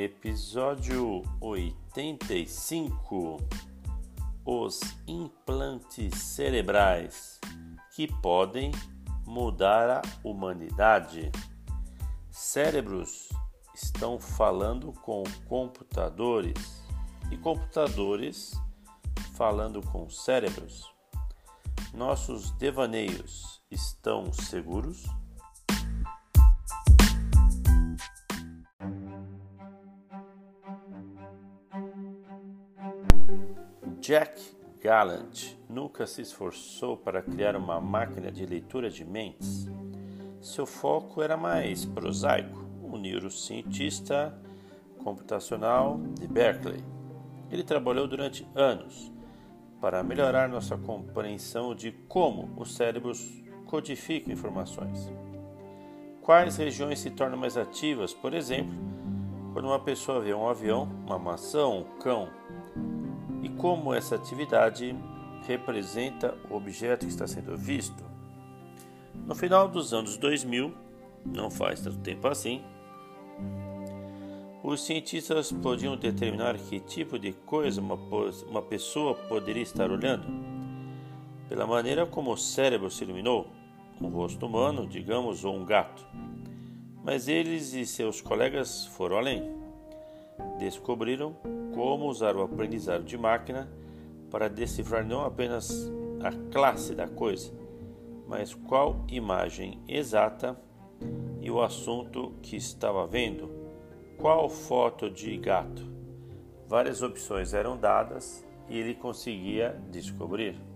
Episódio 85 Os implantes cerebrais que podem mudar a humanidade. Cérebros estão falando com computadores e computadores falando com cérebros. Nossos devaneios estão seguros? Jack Gallant nunca se esforçou para criar uma máquina de leitura de mentes. Seu foco era mais prosaico, um neurocientista computacional de Berkeley. Ele trabalhou durante anos para melhorar nossa compreensão de como os cérebros codificam informações. Quais regiões se tornam mais ativas, por exemplo, quando uma pessoa vê um avião, uma maçã, um cão, como essa atividade representa o objeto que está sendo visto. No final dos anos 2000, não faz tanto tempo assim, os cientistas podiam determinar que tipo de coisa uma, uma pessoa poderia estar olhando. Pela maneira como o cérebro se iluminou, um rosto humano, digamos, ou um gato. Mas eles e seus colegas foram além. Descobriram como usar o aprendizado de máquina para decifrar não apenas a classe da coisa, mas qual imagem exata e o assunto que estava vendo, qual foto de gato. Várias opções eram dadas e ele conseguia descobrir.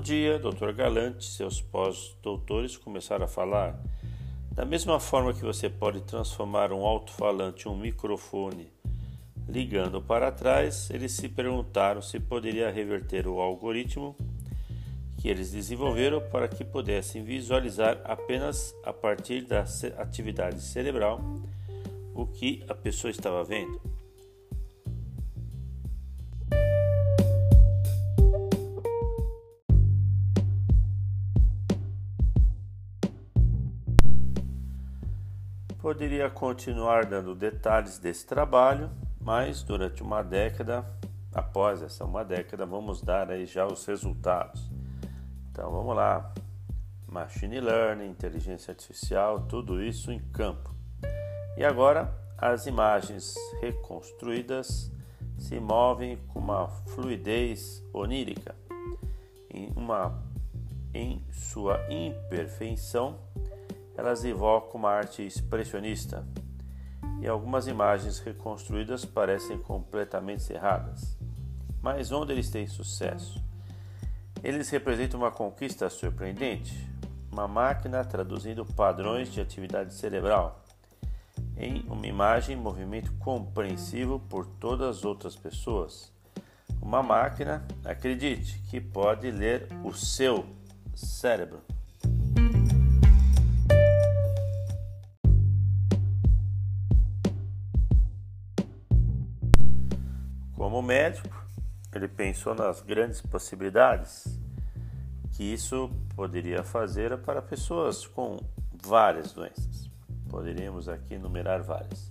Um dia, Dr. Galante e seus pós-doutores começaram a falar. Da mesma forma que você pode transformar um alto-falante em um microfone ligando para trás, eles se perguntaram se poderia reverter o algoritmo que eles desenvolveram para que pudessem visualizar apenas a partir da atividade cerebral o que a pessoa estava vendo. Poderia continuar dando detalhes desse trabalho, mas durante uma década, após essa uma década, vamos dar aí já os resultados. Então vamos lá. Machine Learning, inteligência artificial, tudo isso em campo. E agora as imagens reconstruídas se movem com uma fluidez onírica, em, uma, em sua imperfeição elas evocam uma arte expressionista e algumas imagens reconstruídas parecem completamente cerradas. Mas onde eles têm sucesso? Eles representam uma conquista surpreendente, uma máquina traduzindo padrões de atividade cerebral em uma imagem em movimento compreensível por todas as outras pessoas. Uma máquina, acredite, que pode ler o seu cérebro. Como médico, ele pensou nas grandes possibilidades que isso poderia fazer para pessoas com várias doenças. Poderíamos aqui enumerar várias.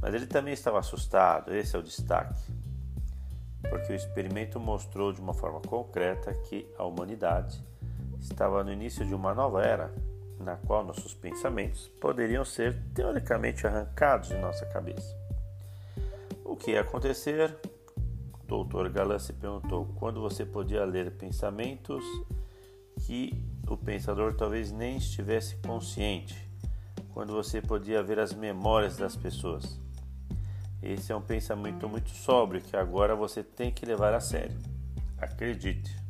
Mas ele também estava assustado, esse é o destaque, porque o experimento mostrou de uma forma concreta que a humanidade estava no início de uma nova era, na qual nossos pensamentos poderiam ser teoricamente arrancados de nossa cabeça. O que ia acontecer? Doutor Galan se perguntou quando você podia ler pensamentos que o pensador talvez nem estivesse consciente, quando você podia ver as memórias das pessoas. Esse é um pensamento muito sóbrio que agora você tem que levar a sério. Acredite.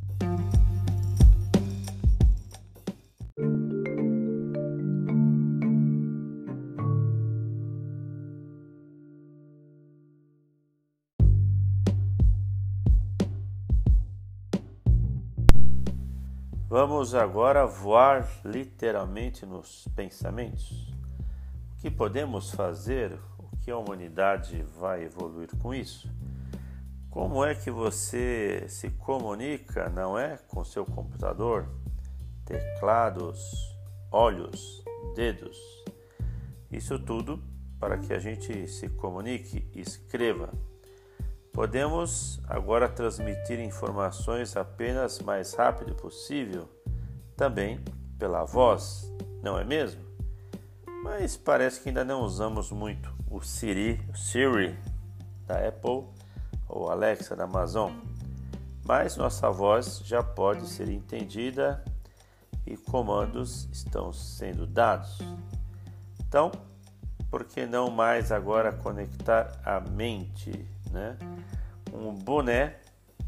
Vamos agora voar literalmente nos pensamentos. O que podemos fazer? O que a humanidade vai evoluir com isso? Como é que você se comunica, não é? Com seu computador, teclados, olhos, dedos. Isso tudo para que a gente se comunique e escreva. Podemos agora transmitir informações apenas mais rápido possível, também pela voz, não é mesmo? Mas parece que ainda não usamos muito o Siri, o Siri da Apple ou Alexa da Amazon, mas nossa voz já pode ser entendida e comandos estão sendo dados. Então, por que não mais agora conectar a mente, né? Um boné,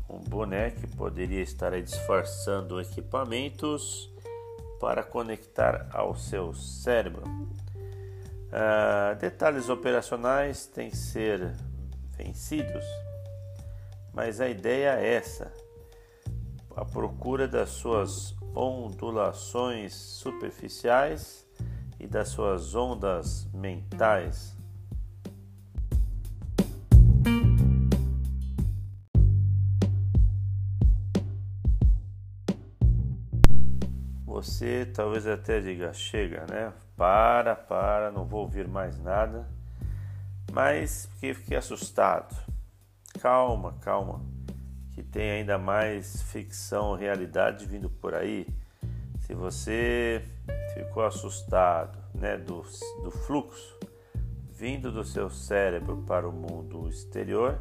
um boné que poderia estar disfarçando equipamentos para conectar ao seu cérebro. Uh, detalhes operacionais têm que ser vencidos mas a ideia é essa: a procura das suas ondulações superficiais e das suas ondas mentais. Você talvez até diga: chega, né? Para, para, não vou ouvir mais nada. Mas porque fiquei assustado Calma, calma, que tem ainda mais ficção, realidade vindo por aí. Se você ficou assustado né, do, do fluxo vindo do seu cérebro para o mundo exterior,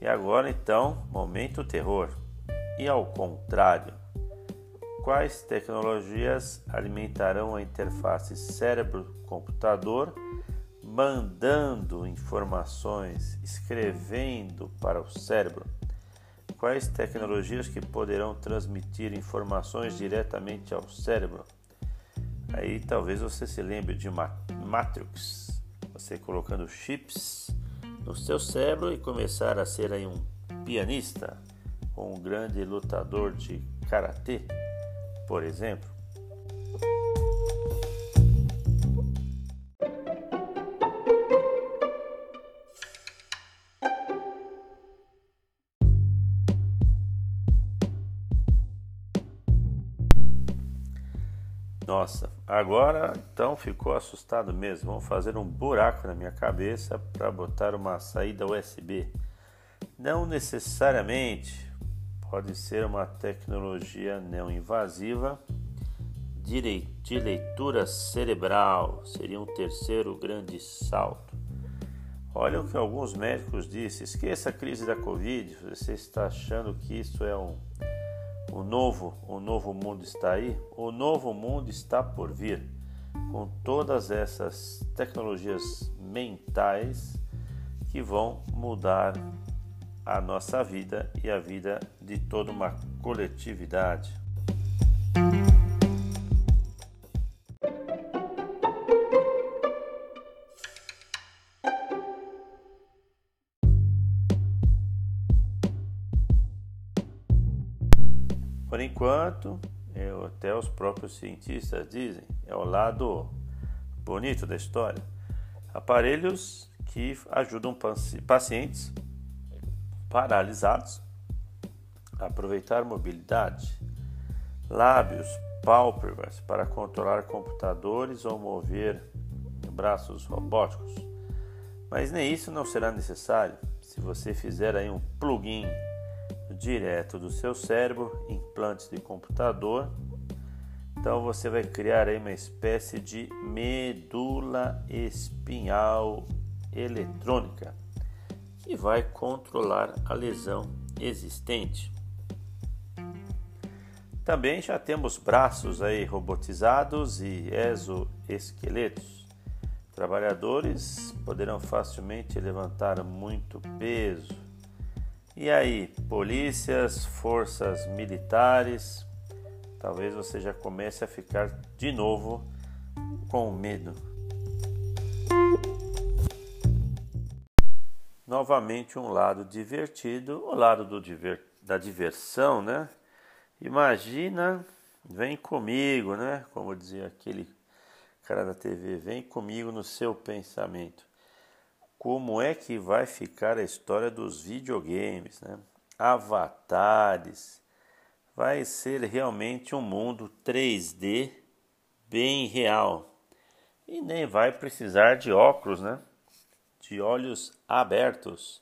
e agora então, momento terror. E ao contrário, quais tecnologias alimentarão a interface cérebro-computador? mandando informações, escrevendo para o cérebro? Quais tecnologias que poderão transmitir informações diretamente ao cérebro? Aí talvez você se lembre de Matrix, você colocando chips no seu cérebro e começar a ser aí um pianista ou um grande lutador de karatê, por exemplo. Nossa, agora então ficou assustado mesmo. Vamos fazer um buraco na minha cabeça para botar uma saída USB. Não necessariamente pode ser uma tecnologia não invasiva de leitura cerebral, seria um terceiro grande salto. Olha o que alguns médicos disseram: esqueça a crise da Covid, você está achando que isso é um o novo, o novo mundo está aí, o novo mundo está por vir, com todas essas tecnologias mentais que vão mudar a nossa vida e a vida de toda uma coletividade. Por enquanto, eu, até os próprios cientistas dizem, é o lado bonito da história. Aparelhos que ajudam pacientes paralisados a aproveitar mobilidade, lábios, pálpebras para controlar computadores ou mover braços robóticos. Mas nem isso não será necessário se você fizer aí um plugin direto do seu cérebro, implantes de computador. Então você vai criar aí uma espécie de medula espinhal eletrônica que vai controlar a lesão existente. Também já temos braços aí robotizados e exoesqueletos. Trabalhadores poderão facilmente levantar muito peso e aí, polícias, forças militares, talvez você já comece a ficar de novo com medo. Novamente um lado divertido, o lado do diver, da diversão, né? Imagina, vem comigo, né? Como dizia aquele cara da TV, vem comigo no seu pensamento. Como é que vai ficar a história dos videogames, né? avatares. Vai ser realmente um mundo 3D bem real. E nem vai precisar de óculos, né? De olhos abertos.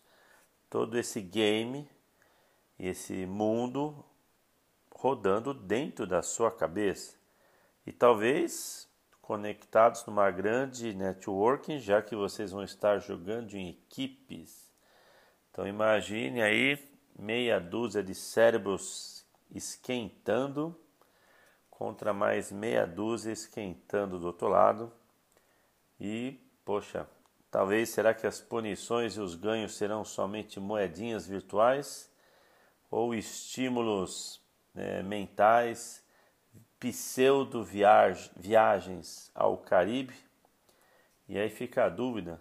Todo esse game, esse mundo rodando dentro da sua cabeça. E talvez conectados numa grande networking, já que vocês vão estar jogando em equipes. Então imagine aí meia dúzia de cérebros esquentando contra mais meia dúzia esquentando do outro lado. E, poxa, talvez será que as punições e os ganhos serão somente moedinhas virtuais ou estímulos né, mentais pseudo viagens ao Caribe. E aí fica a dúvida,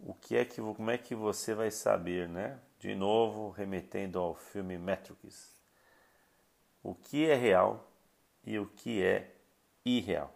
o que é que como é que você vai saber, né? De novo, remetendo ao filme Matrix. O que é real e o que é irreal.